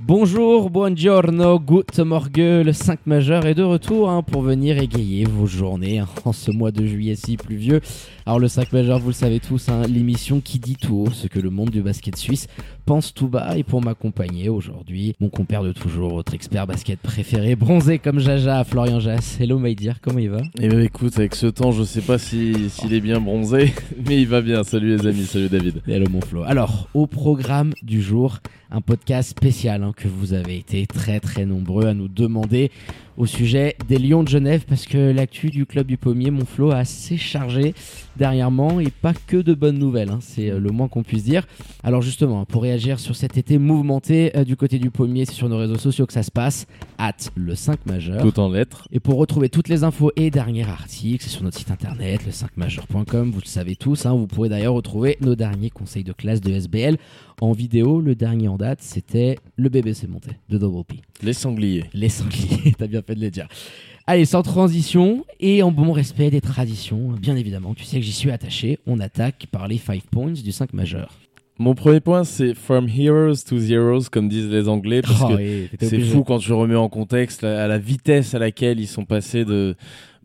Bonjour, buongiorno, good morgue, le 5 majeur est de retour hein, pour venir égayer vos journées hein, en ce mois de juillet si pluvieux. Alors le 5 majeur, vous le savez tous, hein, l'émission qui dit tout haut ce que le monde du basket suisse pense tout bas. Et pour m'accompagner aujourd'hui, mon compère de toujours, votre expert basket préféré, bronzé comme Jaja, Florian Jass. Hello my dear, comment il va? Eh ben écoute, avec ce temps, je sais pas s'il si, s'il est bien bronzé, mais il va bien. Salut les amis, salut David. Hello mon Flo. Alors, au programme du jour, un podcast spécial que vous avez été très très nombreux à nous demander au sujet des Lions de Genève parce que l'actu du club du Pommier, mon flot, a assez chargé dernièrement et pas que de bonnes nouvelles, hein, c'est euh, le moins qu'on puisse dire. Alors justement, pour réagir sur cet été mouvementé euh, du côté du Pommier, c'est sur nos réseaux sociaux que ça se passe, at le 5 majeur. Tout en lettres. Et pour retrouver toutes les infos et derniers articles, c'est sur notre site internet, le 5majeur.com, vous le savez tous, hein, vous pourrez d'ailleurs retrouver nos derniers conseils de classe de SBL en vidéo. Le dernier en date, c'était le BBC monté de Double P. Les sangliers. Les sangliers, t'as bien fait de les dire. Allez, sans transition et en bon respect des traditions, bien évidemment, tu sais que j'y suis attaché, on attaque par les 5 points du 5 majeur. Mon premier point, c'est From Heroes to Zeros, comme disent les Anglais, parce Oh que oui, t'étais c'est fou quand tu remets en contexte à la vitesse à laquelle ils sont passés de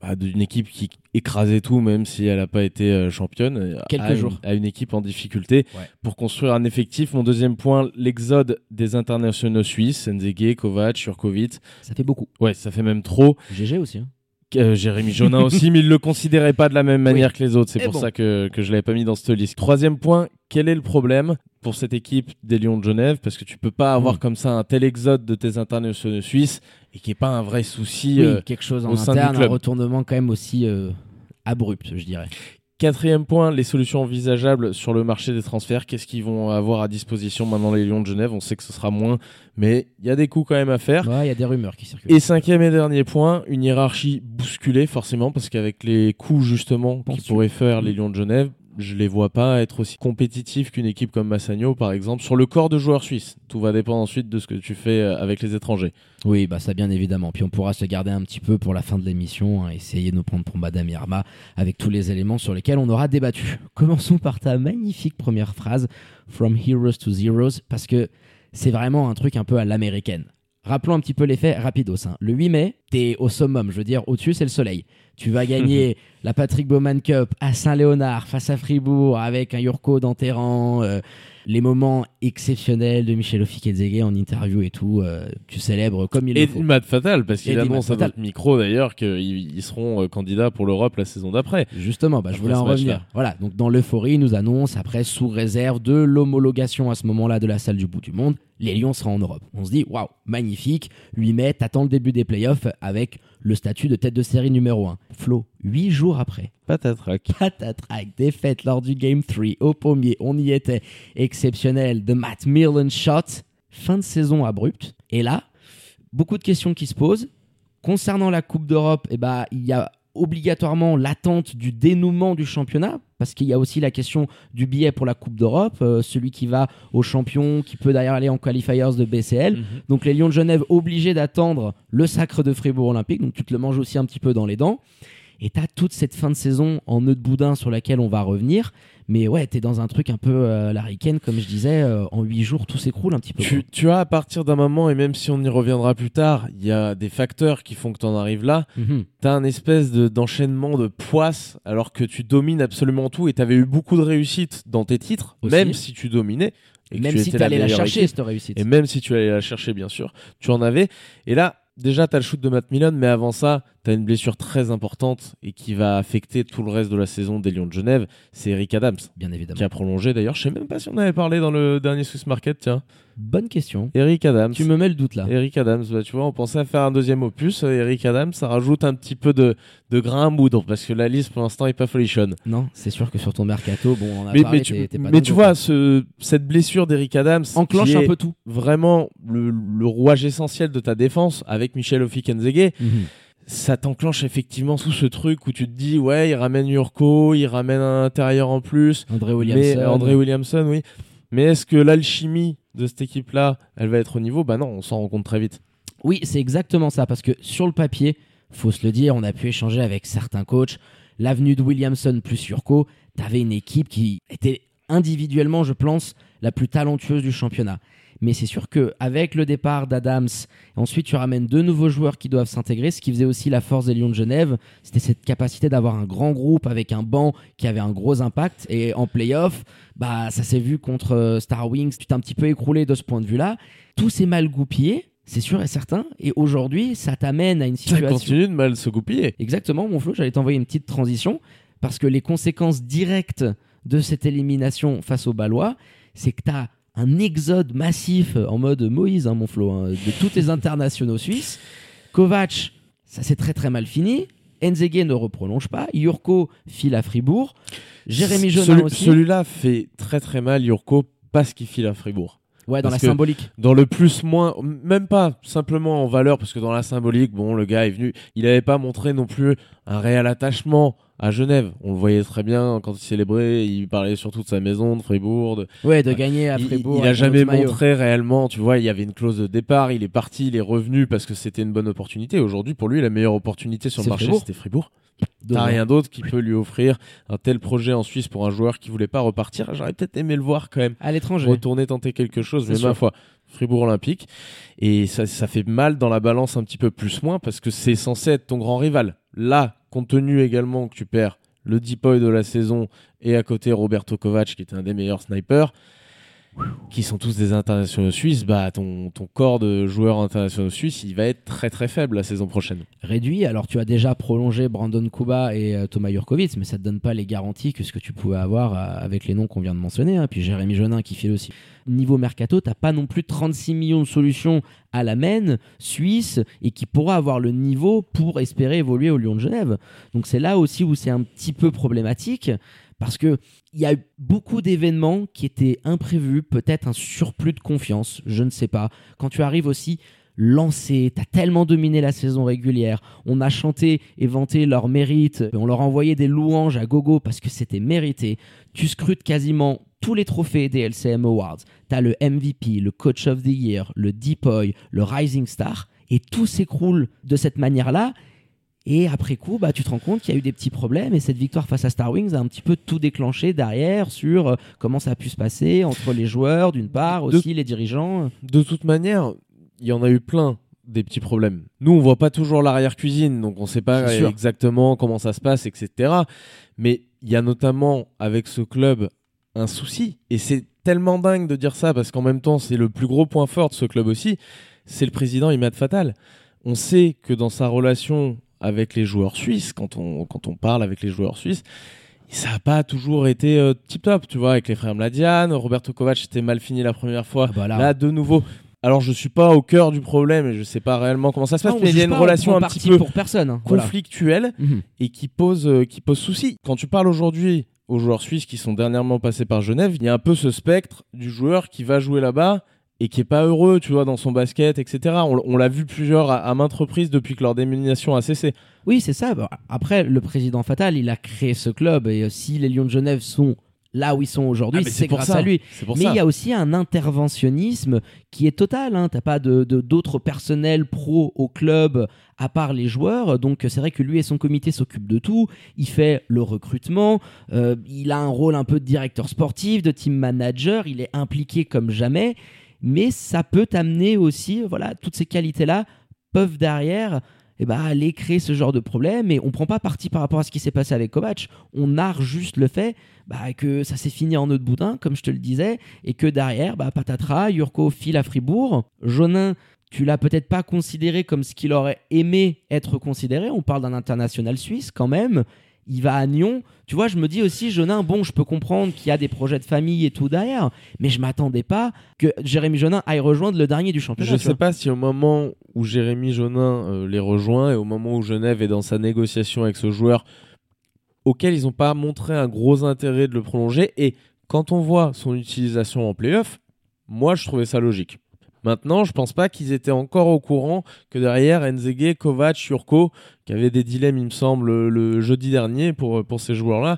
bah, d'une équipe qui écrasait tout, même si elle n'a pas été euh, championne, euh, Quelques à une- jours. à une équipe en difficulté Ouais. pour construire un effectif. Mon deuxième point, l'exode des internationaux suisses, Nzege, Kovac, Jurkovic. Ça fait beaucoup. Ouais, ça fait même trop. GG aussi. hein. Euh, Jérémy Jonin aussi, mais il le considérait pas de la même manière que les autres. C'est Et pour bon. ça que, que je l'avais pas mis dans cette liste. Troisième point, quel est le problème pour cette équipe des Lions de Genève? Parce que tu peux pas avoir Mm. comme ça un tel exode de tes internationaux suisses et qui est pas un vrai souci. Oui, euh, quelque chose en au sein du interne, un club. retournement quand même aussi euh, abrupt, je dirais. Quatrième point, les solutions envisageables sur le marché des transferts. Qu'est-ce qu'ils vont avoir à disposition maintenant les Lions de Genève? On sait que ce sera moins, mais il y a des coups quand même à faire. Ouais, il y a des rumeurs qui circulent. Et cinquième et dernier point, une hiérarchie bousculée forcément parce qu'avec les coups justement qui Penses-tu pourraient faire les. Lions de Genève, je les vois pas être aussi compétitifs qu'une équipe comme Massagno par exemple sur le corps de joueurs suisses. Tout va dépendre ensuite de ce que tu fais euh, avec les étrangers. Oui, bah ça bien évidemment. Puis on pourra se garder un petit peu pour la fin de l'émission, hein, essayer de nous prendre pour Madame Irma avec tous les éléments sur lesquels on aura débattu. Commençons par ta magnifique première phrase, From Heroes to Zeros, parce que c'est vraiment un truc un peu à l'américaine. Rappelons un petit peu les faits rapidos. hein. Le 8 mai, t'es au summum, je veux dire, au-dessus c'est le soleil. Tu vas gagner la Patrick Bowman Cup à Saint-Léonard face à Fribourg avec un Yurko rangs, euh, les moments exceptionnels de Michel Ofikedzege en interview et tout, euh, tu célèbres comme il Et le faut. Matt Fatal parce Et qu'il annonce à notre micro d'ailleurs qu'ils ils seront euh, candidats pour l'Europe la saison d'après. Justement, bah, je voulais en revenir. Voilà, donc dans l'euphorie, il nous annonce, après sous réserve de l'homologation à ce moment-là de la salle du bout du monde, les Lions seront en Europe. On se dit, waouh, magnifique, 8 mai, t'attends le début des playoffs avec le statut de tête de série numéro 1. Flo, 8 jours après, Patatrac. patatrac, défaite lors du Game 3 au pommier, on y était, exceptionnel, de Matt Millen shot, fin de saison abrupte. Et là, beaucoup de questions qui se posent. Concernant la Coupe d'Europe, eh ben, il y a obligatoirement l'attente du dénouement du championnat, parce qu'il y a aussi la question du billet pour la Coupe d'Europe, euh, celui qui va au champion, qui peut d'ailleurs aller en qualifiers de BCL. Mhm. Donc les Lions de Genève obligés d'attendre le sacre de Fribourg Olympique, donc tu te le manges aussi un petit peu dans les dents. Et t'as toute cette fin de saison en nœud de boudin sur laquelle on va revenir. Mais ouais, t'es dans un truc un peu euh, comme je disais, euh, en huit jours, tout s'écroule un petit peu. Tu, tu as à partir d'un moment, et même si on y reviendra plus tard, il y a des facteurs qui font que tu en arrives là. Mhm. T'as un espèce de- d'enchaînement de poisses alors que tu domines absolument tout et t'avais eu beaucoup de réussite dans tes titres, Aussi. même si tu dominais. Et Même tu si étais t'allais la chercher, équipe. cette réussite. Et même si tu allais la chercher, bien sûr, tu en avais. Et là, déjà, t'as le shoot de Matt Millen, mais avant ça, tu as une blessure très importante et qui va affecter tout le reste de la saison des Lions de Genève, c'est Eric Adams, Bien évidemment. qui a prolongé d'ailleurs. Je sais même pas si on avait parlé dans le dernier Swiss Market, tiens. Bonne question. Eric Adams. Tu me mets le doute là. Eric Adams, bah, tu vois, on pensait à faire un deuxième opus. Eric Adams, ça rajoute un petit peu de, de grain à moudre parce que la liste pour l'instant est pas folichonne. Non, c'est sûr que sur ton mercato, bon, on a Mais, parlé, mais tu, pas mais tu vois, ce, cette blessure d'Eric Adams enclenche un peu tout. vraiment le, le rouage essentiel de ta défense avec Michel Ofikenzege, Mhm. Ça t'enclenche effectivement sous ce truc où tu te dis ouais il ramène Yurko, il ramène un intérieur en plus, André Williamson. mais André Williamson oui. Mais est-ce que l'alchimie de cette équipe-là, elle va être au niveau? Bah non, on s'en rend compte très vite. Oui, c'est exactement ça, parce que sur le papier, faut se le dire, on a pu échanger avec certains coachs. L'avenue de Williamson plus Yurko, t'avais une équipe qui était individuellement, je pense, la plus talentueuse du championnat. Mais c'est sûr que avec le départ d'Adams, ensuite tu ramènes deux nouveaux joueurs qui doivent s'intégrer, ce qui faisait aussi la force des Lions de Genève, c'était cette capacité d'avoir un grand groupe avec un banc qui avait un gros impact. Et en playoff, bah ça s'est vu contre euh, Star Wings, tu t'es un petit peu écroulé de ce point de vue-là. Tout s'est mal goupillé, c'est sûr et certain. Et aujourd'hui, ça t'amène à une Ça situation. continue de mal se goupiller. Exactement, mon Flo, j'allais t'envoyer une petite transition parce que les conséquences directes de cette élimination face aux Ballois, c'est que tu as un exode massif en mode Moïse, hein, mon Flo, hein, de tous tes internationaux suisses. Kovac, ça s'est très très mal fini. Enzege ne reprolonge pas. Yurko file à Fribourg. Jérémy Jonin Celui- aussi. Celui-là fait très très mal Yurko parce qu'il file à Fribourg. ouais, dans parce la que- symbolique. Dans le plus moins, même pas simplement en valeur, parce que dans la symbolique, bon, le gars est venu, il n'avait pas montré non plus un réel attachement à Genève. On le voyait très bien quand il célébrait, il parlait surtout de sa maison, de Fribourg. de- Ouais, de gagner à Il- Fribourg. il, a avec un jamais montré réellement, tu vois, il y avait une clause de départ, il est parti, il est revenu parce que c'était une bonne opportunité. Aujourd'hui, pour lui, la meilleure opportunité sur le marché, c'était Fribourg. T'as rien d'autre qui peut lui offrir un tel projet en Suisse pour un joueur qui voulait pas repartir. J'aurais peut-être aimé le voir quand même À l'étranger. retourner tenter quelque chose, mais ma foi, Fribourg Olympique. Et ça, ça fait mal dans la balance un petit peu plus moins parce que c'est censé être ton grand rival. Là, compte tenu également que tu perds le deepoy de la saison et à côté Roberto Kovac qui était un des meilleurs snipers, qui sont tous des internationaux suisses, bah ton, ton corps de joueurs internationaux suisses, il va être très très faible la saison prochaine. réduit. Alors tu as déjà prolongé Brandon Kuba et euh, Thomas Jurkovic, mais ça te donne pas les garanties que ce que tu pouvais avoir euh, avec les noms qu'on vient de mentionner. hein. Puis Jérémy Jonin qui file aussi. Niveau mercato, t'as pas non plus 36 millions de solutions à la main suisse et qui pourra avoir le niveau pour espérer évoluer au Lyon de Genève. Donc c'est là aussi où c'est un petit peu problématique parce que il y a eu beaucoup d'événements qui étaient imprévus, peut-être un surplus de confiance, je ne sais pas. Quand tu arrives aussi lancé, t'as tellement dominé la saison régulière, on a chanté et vanté leurs mérites, on leur a envoyé des louanges à gogo parce que c'était mérité. Tu scrutes quasiment tous les trophées des LCM Awards. T'as le MVP, le Coach of the Year, le Deepoy, le Rising Star, et tout s'écroule de cette manière-là. Et après coup, bah, tu te rends compte qu'il y a eu des petits problèmes et cette victoire face à Star Wings a un petit peu tout déclenché derrière sur euh, comment ça a pu se passer entre les joueurs d'une part, De- aussi les dirigeants. De toute manière, il y en a eu plein des petits problèmes. Nous, on voit pas toujours l'arrière-cuisine, donc on sait pas exactement comment ça se passe, etc. Mais il y a notamment avec ce club un souci. Et c'est tellement dingue de dire ça, parce qu'en même temps, c'est le plus gros point fort de ce club aussi. C'est le président Imad Fatal. On sait que dans sa relation avec les joueurs suisses, quand on, quand on parle avec les joueurs suisses, ça n'a pas toujours été euh, tip top, tu vois, avec les frères Mladian, Roberto Kovac était mal fini la première fois. Ah bah là. Là, de nouveau. Alors, je suis pas au cœur du problème et je sais pas réellement comment ça se passe, mais il y a une pas, relation un petit peu pour personne. hein. Voilà. conflictuelle Mhm. et qui pose, euh, qui pose souci. Quand tu parles aujourd'hui aux joueurs suisses qui sont dernièrement passés par Genève, il y a un peu ce spectre du joueur qui va jouer là-bas et qui est pas heureux, tu vois, dans son basket, etc. On, on l'a vu plusieurs à, à maintes reprises depuis que leur dénomination a cessé. Oui, c'est ça. Après, le président Fatal, il a créé ce club et euh, si les Lions de Genève sont là où ils sont aujourd'hui, Ah, c'est pour grâce ça. à lui. Mais ça. il y a aussi un interventionnisme qui est total. Hein. T'as pas de de- d'autres personnels pro au club à part les joueurs. Donc c'est vrai que lui et son comité s'occupent de tout. Il fait le recrutement. euh, il a un rôle un peu de directeur sportif, de team manager. Il est impliqué comme jamais. Mais ça peut t'amener aussi, voilà, toutes ces qualités-là peuvent derrière eh ben, aller créer ce genre de problème et on prend pas parti par rapport à ce qui s'est passé avec Kovac. On narre juste le fait bah, que ça s'est fini en eau de boudin, comme je te le disais, et que derrière, bah, patatras, Yurko file à Fribourg. Jonin, tu l'as peut-être pas considéré comme ce qu'il aurait aimé être considéré. On parle d'un international suisse quand même. Il va à Nyon. Tu vois, je me dis aussi, Jonin, bon, je peux comprendre qu'il y a des projets de famille et tout derrière, mais je m'attendais pas que Jérémy Jonin aille rejoindre le dernier du championnat. Je tu sais vois. pas si au moment où Jérémy Jonin euh, les rejoint et au moment où Genève est dans sa négociation avec ce joueur auquel ils n'ont pas montré un gros intérêt de le prolonger et quand on voit son utilisation en playoff, moi je trouvais ça logique. Maintenant, je pense pas qu'ils étaient encore au courant que derrière Nzege, Kovac, Jurko, qui avaient des dilemmes, il me semble, le, jeudi dernier pour, pour ces joueurs-là,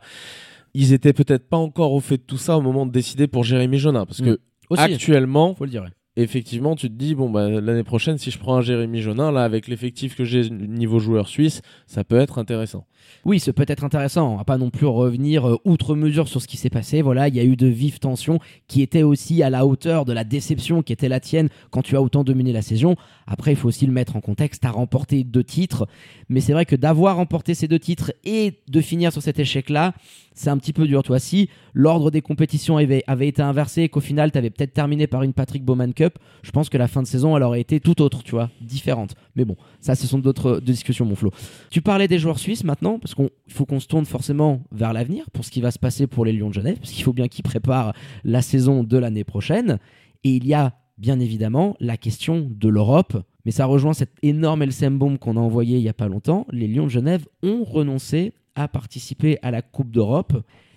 ils étaient peut-être pas encore au fait de tout ça au moment de décider pour Jérémy Jonin. Parce que Mm. Aussi, actuellement, faut le dire. Effectivement, tu te dis, bon, bah, l'année prochaine, si je prends un Jérémy Jonin, là, avec l'effectif que j'ai niveau joueur suisse, ça peut être intéressant. Oui, c'est peut-être intéressant. On va pas non plus revenir euh, outre mesure sur ce qui s'est passé. Voilà, il y a eu de vives tensions qui étaient aussi à la hauteur de la déception qui était la tienne quand tu as autant dominé la saison. Après, il faut aussi le mettre en contexte. Tu as remporté deux titres, mais c'est vrai que d'avoir remporté ces deux titres et de finir sur cet échec-là, c'est un petit peu dur. Toi, si l'ordre des compétitions avait, avait été inversé et qu'au final, tu avais peut-être terminé par une Patrick Bowman Cup, je pense que la fin de saison, elle aurait été tout autre, tu vois, différente. Mais bon, ça, ce sont d'autres discussions, mon Flo. Tu parlais des joueurs suisses maintenant, parce qu'il faut qu'on se tourne forcément vers l'avenir pour ce qui va se passer pour les Lions de Genève, parce qu'il faut bien qu'ils préparent la saison de l'année prochaine. Et il y a bien évidemment la question de l'Europe, mais ça rejoint cette énorme LCM bombe qu'on a envoyée il y a pas longtemps. Les Lions de Genève ont renoncé à participer à la Coupe d'Europe.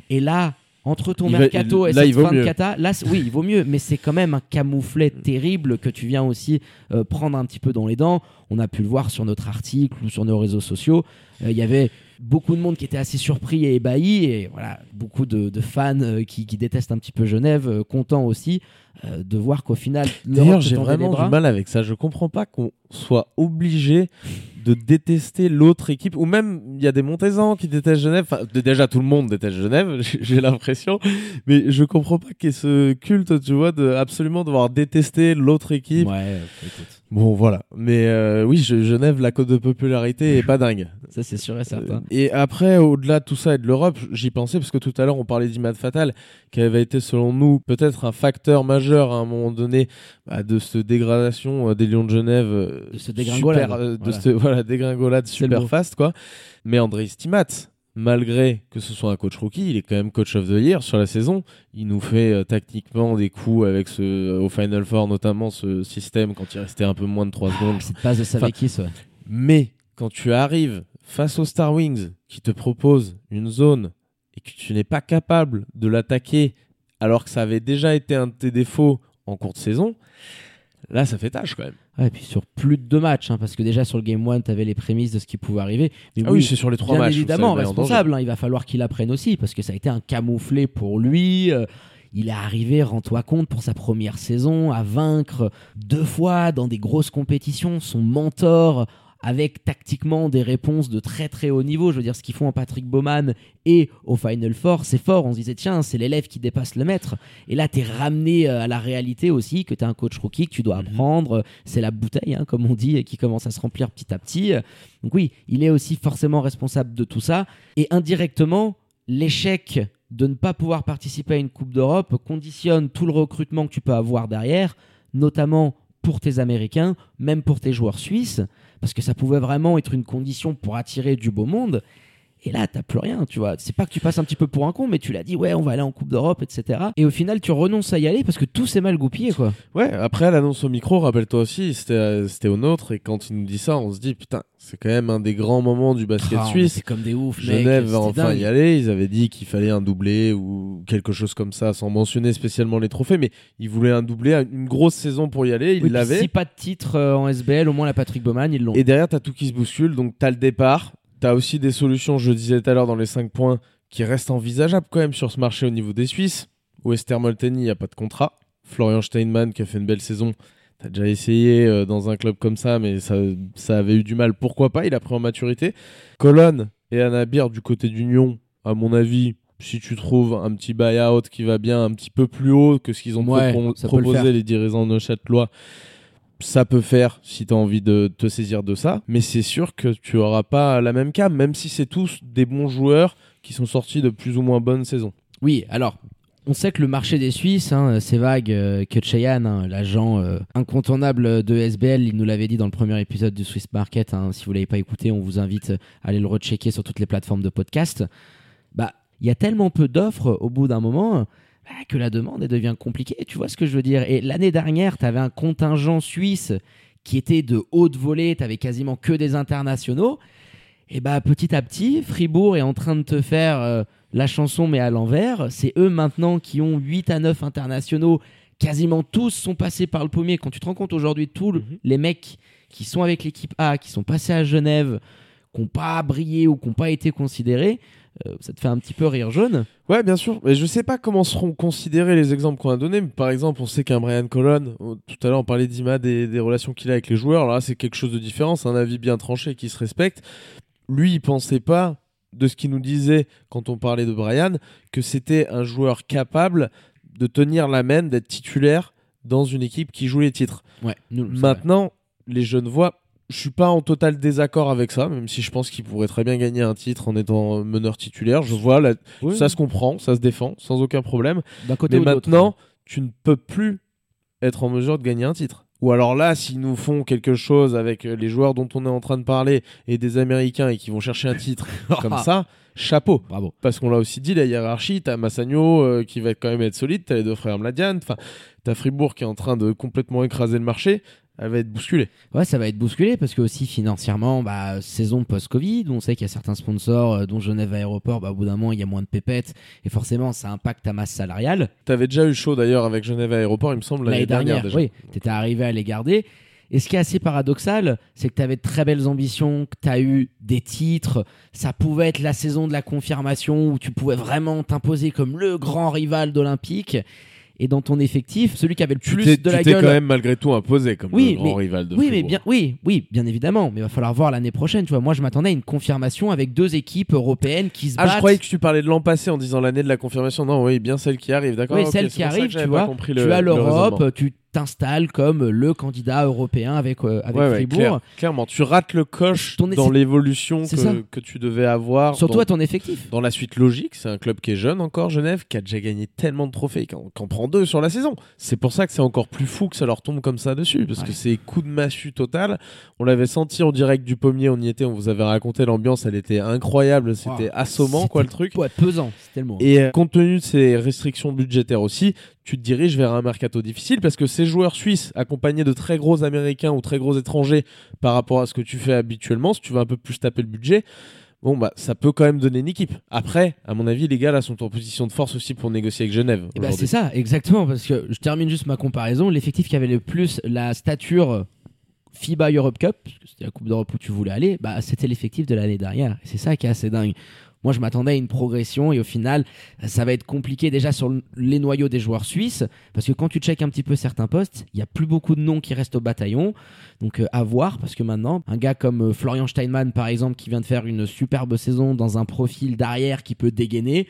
Et là, entre ton Il va- mercato et cette fin de cata, là, oui, il vaut mieux, mais c'est quand même un camouflet terrible que tu viens aussi euh, prendre un petit peu dans les dents. On a pu le voir sur notre article ou sur nos réseaux sociaux. Euh, Il y avait beaucoup de monde qui était assez surpris et ébahi, et voilà, beaucoup de, de fans euh, qui, qui détestent un petit peu Genève, contents aussi de voir qu'au final, D'ailleurs, j'ai vraiment du mal avec ça. Je comprends pas qu'on soit obligé de détester l'autre équipe, ou même il y a des Montezans qui détestent Genève. Enfin, déjà tout le monde déteste Genève, j'ai- l'impression, mais je comprends pas qu'il y ait ce culte, tu vois, de absolument devoir détester l'autre équipe. Ouais, écoute, Bon, voilà. Mais euh, oui, je- Genève, la cote de popularité est pas dingue. ça c'est sûr et certain. Euh, Et après, au-delà de tout ça et de l'Europe, j'y pensais parce que tout à l'heure on parlait d'Imad Fatal, qui avait été selon nous peut-être un facteur majeur à un moment donné bah, de cette dégradation euh, des Lions de Genève, De ce dégringolade, super, euh, de voilà. cette voilà, dégringolade C'est le super fast quoi. Mais André Stimat, malgré que ce soit un coach rookie, il est quand même coach of the year sur la saison. Il nous fait euh, tactiquement des coups avec ce euh, au Final Four notamment ce système quand il restait un peu moins de 3 secondes. Cette passe de Savekis, ouais. Mais quand tu arrives face aux Star Wings qui te proposent une zone et que tu n'es pas capable de l'attaquer alors que ça avait déjà été un de tes défauts en cours de saison, là ça fait tâche quand même. Ouais, et puis sur plus de deux matchs, hein, parce que déjà sur le Game 1, tu avais les prémices de ce qui pouvait arriver. Mais Ah oui, c'est sur les trois bien matchs. évidemment responsable. hein, il va falloir qu'il apprenne aussi, parce que ça a été un camouflet pour lui. euh, il est arrivé, rends-toi compte, pour sa première saison, à vaincre deux fois dans des grosses compétitions son mentor avec tactiquement des réponses de très très haut niveau. Je veux dire, ce qu'ils font en Patrick Bowman et au Final Four, c'est fort. On se disait, tiens, c'est l'élève qui dépasse le maître. Et là, tu es ramené euh, à la réalité aussi, que tu es un coach rookie, que tu dois apprendre. C'est la bouteille, hein, comme on dit, qui commence à se remplir petit à petit. Donc oui, il est aussi forcément responsable de tout ça. Et indirectement, l'échec de ne pas pouvoir participer à une Coupe d'Europe conditionne tout le recrutement que tu peux avoir derrière, notamment pour tes Américains, même pour tes joueurs suisses, parce que ça pouvait vraiment être une condition pour attirer du beau monde. Et là, t'as plus rien, tu vois. C'est pas que tu passes un petit peu pour un con, mais tu l'as dit, ouais, on va aller en Coupe d'Europe, etc. Et au final, tu renonces à y aller parce que tout s'est mal goupillé, quoi. Ouais, après l'annonce au micro, rappelle-toi aussi, c'était euh, c'était au nôtre et quand il nous dit ça, on se dit putain, c'est quand même un des grands moments du basket Ah, suisse. était comme des mec. Genève va enfin dingue. y aller. Ils avaient dit qu'il fallait un doublé ou quelque chose comme ça, sans mentionner spécialement les trophées, mais ils voulaient un doublé, une grosse saison pour y aller. Ils Oui, l'avaient. Si pas de titre euh, en SBL, au moins la Patrick Bowman, ils l'ont. Et derrière, t'as tout qui se bouscule. Donc, t'as le départ. T'as aussi des solutions, je disais tout à l'heure, dans les 5 points, qui restent envisageables quand même sur ce marché au niveau des Suisses. Wester Molteni, il n'y a pas de contrat. Florian Steinmann, qui a fait une belle saison. T'as déjà essayé euh, dans un club comme ça, mais ça, ça avait eu du mal. Pourquoi pas? Il a pris en maturité. Colonne et Anabir du côté d'Union, à mon avis, si tu trouves un petit buy-out qui va bien un petit peu plus haut que ce qu'ils ont Ouais, le proposé les dirigeants de Châtelois, ça peut faire si tu as envie de te saisir de ça. Mais c'est sûr que tu auras pas la même cam, même si c'est tous des bons joueurs qui sont sortis de plus ou moins bonnes saisons. Oui, alors, On sait que le marché des Suisses, hein, c'est vague, euh, que Cheyenne, l'agent euh, incontournable de SBL, il nous l'avait dit dans le premier épisode du Swiss Market. hein, si vous l'avez pas écouté, on vous invite à aller le rechecker sur toutes les plateformes de podcast. Bah, il y a tellement peu d'offres au bout d'un moment bah, que la demande elle devient compliquée. Tu vois ce que je veux dire Et l'année dernière, tu avais un contingent suisse qui était de haute volée, tu avais quasiment que des internationaux. Et bah petit à petit, Fribourg est en train de te faire euh, la chanson mais à l'envers. C'est eux maintenant qui ont 8 à 9 internationaux. Quasiment tous sont passés par le pommier. Quand tu te rends compte aujourd'hui, tous le- les mecs qui sont avec l'équipe A, qui sont passés à Genève, qui n'ont pas brillé ou qui n'ont pas été considérés, euh, ça te fait un petit peu rire jaune. Ouais, bien sûr. Mais je sais pas comment seront considérés les exemples qu'on a donnés. Par exemple, on sait qu'un Brian Colon, tout à l'heure on parlait d'Ima des, des relations qu'il a avec les joueurs. Là, c'est quelque chose de différent. C'est un avis bien tranché qui se respecte. Lui, il pensait pas de ce qu'il nous disait quand on parlait de Brian que c'était un joueur capable de tenir la main, d'être titulaire dans une équipe qui joue les titres. Ouais, nous. Maintenant, les jeunes voient. Je suis pas en total désaccord avec ça, même si je pense qu'il pourrait très bien gagner un titre en étant meneur titulaire. Je vois, la- Oui, ça se comprend, ça se défend, sans aucun problème. d'un côté Mais maintenant, tu ne peux plus être en mesure de gagner un titre. Ou alors là, s'ils nous font quelque chose avec euh, les joueurs dont on est en train de parler et des Américains et qui vont chercher un titre comme ça, chapeau. Bravo. Parce qu'on l'a aussi dit, la hiérarchie, t'as Massagno euh, qui va quand même être solide, t'as les deux frères Mladian, enfin, t'as Fribourg qui est en train de complètement écraser le marché, elle va être bousculée. Ouais, ça va être bousculé parce que aussi financièrement, bah, saison post-Covid, on sait qu'il y a certains sponsors, euh, dont Genève Aéroport, bah, au bout d'un moment, il y a moins de pépettes et forcément, ça impacte ta masse salariale. T'avais déjà eu chaud d'ailleurs avec Genève Aéroport, il me semble, l'année dernière, déjà. oui, tu étais arrivé à les garder. Et ce qui est assez paradoxal, c'est que tu avais de très belles ambitions, que tu as eu des titres. Ça pouvait être la saison de la confirmation où tu pouvais vraiment t'imposer comme le grand rival d'Olympique. Et dans ton effectif, celui qui avait le Tu plus de tu la t'es gueule. quand même malgré tout imposé comme Oui, le grand mais- rival de oui, mais bien, oui, oui, bien évidemment. Mais il va falloir voir l'année prochaine. Tu vois, moi, je m'attendais à une confirmation avec deux équipes européennes qui se Ah, battent. je croyais que tu parlais de l'an passé en disant l'année de la confirmation. Non, oui, bien celle qui arrive, d'accord. Oui, ok, celle qui arrive, tu vois. tu le- as le l'Europe, tu t'installes comme le candidat européen avec, euh, avec Ouais, ouais, Fribourg. clair- clairement, tu rates le coche Ton dans l'évolution C'est que, que tu devais avoir. Surtout dans, à ton effectif. dans la suite logique, c'est un club qui est jeune encore, Genève, qui a déjà gagné tellement de trophées, qui en, prend deux sur la saison. C'est pour ça que c'est encore plus fou que ça leur tombe comme ça dessus, parce Ouais. que c'est coup de massue total. On l'avait senti en direct du pommier, on y était, on vous avait raconté l'ambiance, elle était incroyable, c'était Wow. assommant quoi le truc. Ouais, pesant, c'était le mot. Et euh, compte tenu de ces restrictions budgétaires aussi, tu te diriges vers un mercato difficile parce que ces joueurs suisses accompagnés de très gros américains ou très gros étrangers par rapport à ce que tu fais habituellement, si tu veux un peu plus taper le budget, bon bah ça peut quand même donner une équipe. Après, à mon avis, les gars là sont en position de force aussi pour négocier avec Genève. Aujourd'hui. c'est ça, exactement, parce que je termine juste ma comparaison. L'effectif qui avait le plus la stature FIBA Europe Cup, c'était la Coupe d'Europe où tu voulais aller, bah, c'était l'effectif de l'année dernière. C'est ça qui est assez dingue. Moi, je m'attendais à une progression et au final, ça va être compliqué déjà sur le- les noyaux des joueurs suisses, parce que quand tu checkes un petit peu certains postes, il y a plus beaucoup de noms qui restent au bataillon. Donc euh, à voir, parce que maintenant, un gars comme euh, Florian Steinmann, par exemple, qui vient de faire une superbe saison dans un profil d'arrière qui peut dégainer,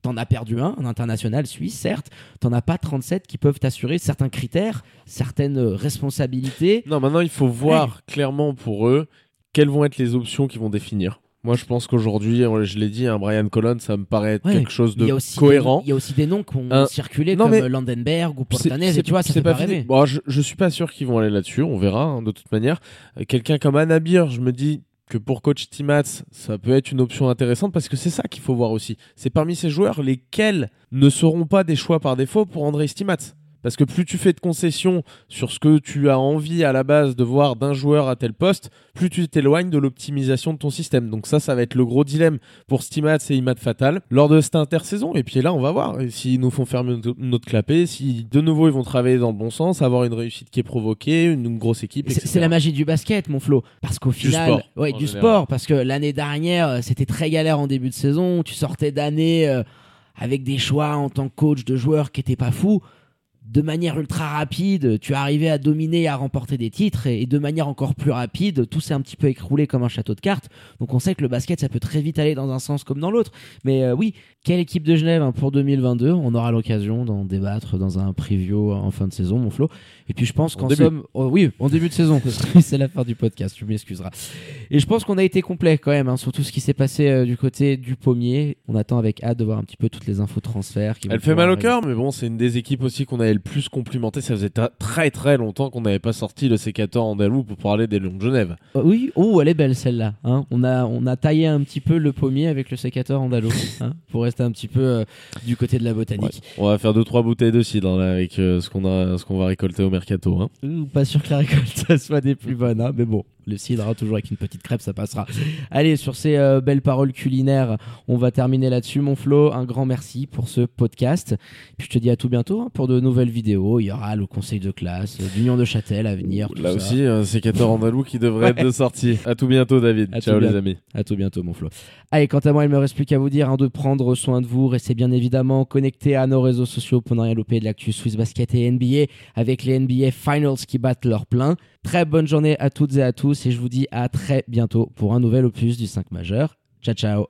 T'en as perdu un, un international suisse, certes. T'en as pas 37 qui peuvent t'assurer certains critères, certaines euh, responsabilités. Non, maintenant il faut voir clairement pour eux quelles vont être les options qu'ils vont définir. Moi, je pense qu'aujourd'hui, je l'ai dit, un Brian Colon, ça me paraît être Ouais. quelque chose de cohérent. Il y a aussi des noms qui ont circulé Non, comme Landenberg ou Portanez, et tu vois, ça fait pas pas fini. rêver. Bon, je, je suis pas sûr qu'ils vont aller là-dessus. On verra hein, de toute manière. Euh, Quelqu'un comme Anabir, je me dis que pour coach Timats, ça peut être une option intéressante parce que c'est ça qu'il faut voir aussi. C'est parmi ces joueurs lesquels ne seront pas des choix par défaut pour André Stimats. Parce que plus tu fais de concessions sur ce que tu as envie à la base de voir d'un joueur à tel poste, plus tu t'éloignes de l'optimisation de ton système. Donc ça, ça va être le gros dilemme pour Stimats et Imad Fatal lors de cette intersaison. Et puis là, on va voir s'ils nous font fermer notre- clapet, si de nouveau ils vont travailler dans le bon sens, avoir une réussite qui est provoquée, une, une grosse équipe. C'est etc. c'est la magie du basket, mon Flo. Parce qu'au final, sport, ouais, en du général. sport, parce que l'année dernière, euh, c'était très galère en début de saison. Tu sortais d'année euh, avec des choix en tant que coach de joueurs qui étaient pas fous. De manière ultra rapide, tu arrivais à dominer et à remporter des titres, et, de manière encore plus rapide, tout s'est un petit peu écroulé comme un château de cartes. Donc on sait que le basket, ça peut très vite aller dans un sens comme dans l'autre. Mais euh, oui, quelle équipe de Genève hein, pour 2022 On aura l'occasion d'en débattre dans un preview en fin de saison, mon Flo. Et puis je pense qu'en somme, oh, oui, en début de saison, c'est la fin du podcast, tu m'excuseras. Et je pense qu'on a été complet quand même, hein, sur tout ce qui s'est passé euh, du côté du pommier. On attend avec hâte de voir un petit peu toutes les infos transferts. Qui Elle fait mal au cœur, mais bon, c'est une des équipes aussi qu'on avait le plus complimenté. Ça faisait très très longtemps qu'on n'avait pas sorti le sécateur andalou pour parler des Lions de Genève. Euh, oui, oh, elle est belle celle-là. Hein. On, a, on a taillé un petit peu le pommier avec le sécateur andalou, hein, pour rester un petit peu euh, du côté de la botanique. On va faire deux trois bouteilles de cidre avec ce qu'on a, ce qu'on va récolter au mercato. Hein pas sûr que la récolte soit des plus bonnes, hein, mais bon, le cidre, hein, toujours avec une petite crêpe, ça passera. Allez, sur ces euh, belles paroles culinaires, on va terminer là-dessus, mon Flo. Un grand merci pour ce podcast. Puis je te dis à tout bientôt hein, pour de nouvelles vidéos. Il y aura le conseil de classe, l'Union de Châtel à venir. Là aussi, c'est 14 andalou qui devrait être de sortie. À tout bientôt, David. Ciao, les amis. À tout bientôt, mon Flo. Allez, quant à moi, il me reste plus qu'à vous dire de prendre soin de vous. Restez bien évidemment connectés à nos réseaux sociaux pour ne rien louper de l'actu Swiss Basket et NBA avec les NBA Finals qui battent leur plein. Très bonne journée à toutes et à tous et je vous dis à très bientôt pour un nouvel opus du 5 majeur. Ciao ciao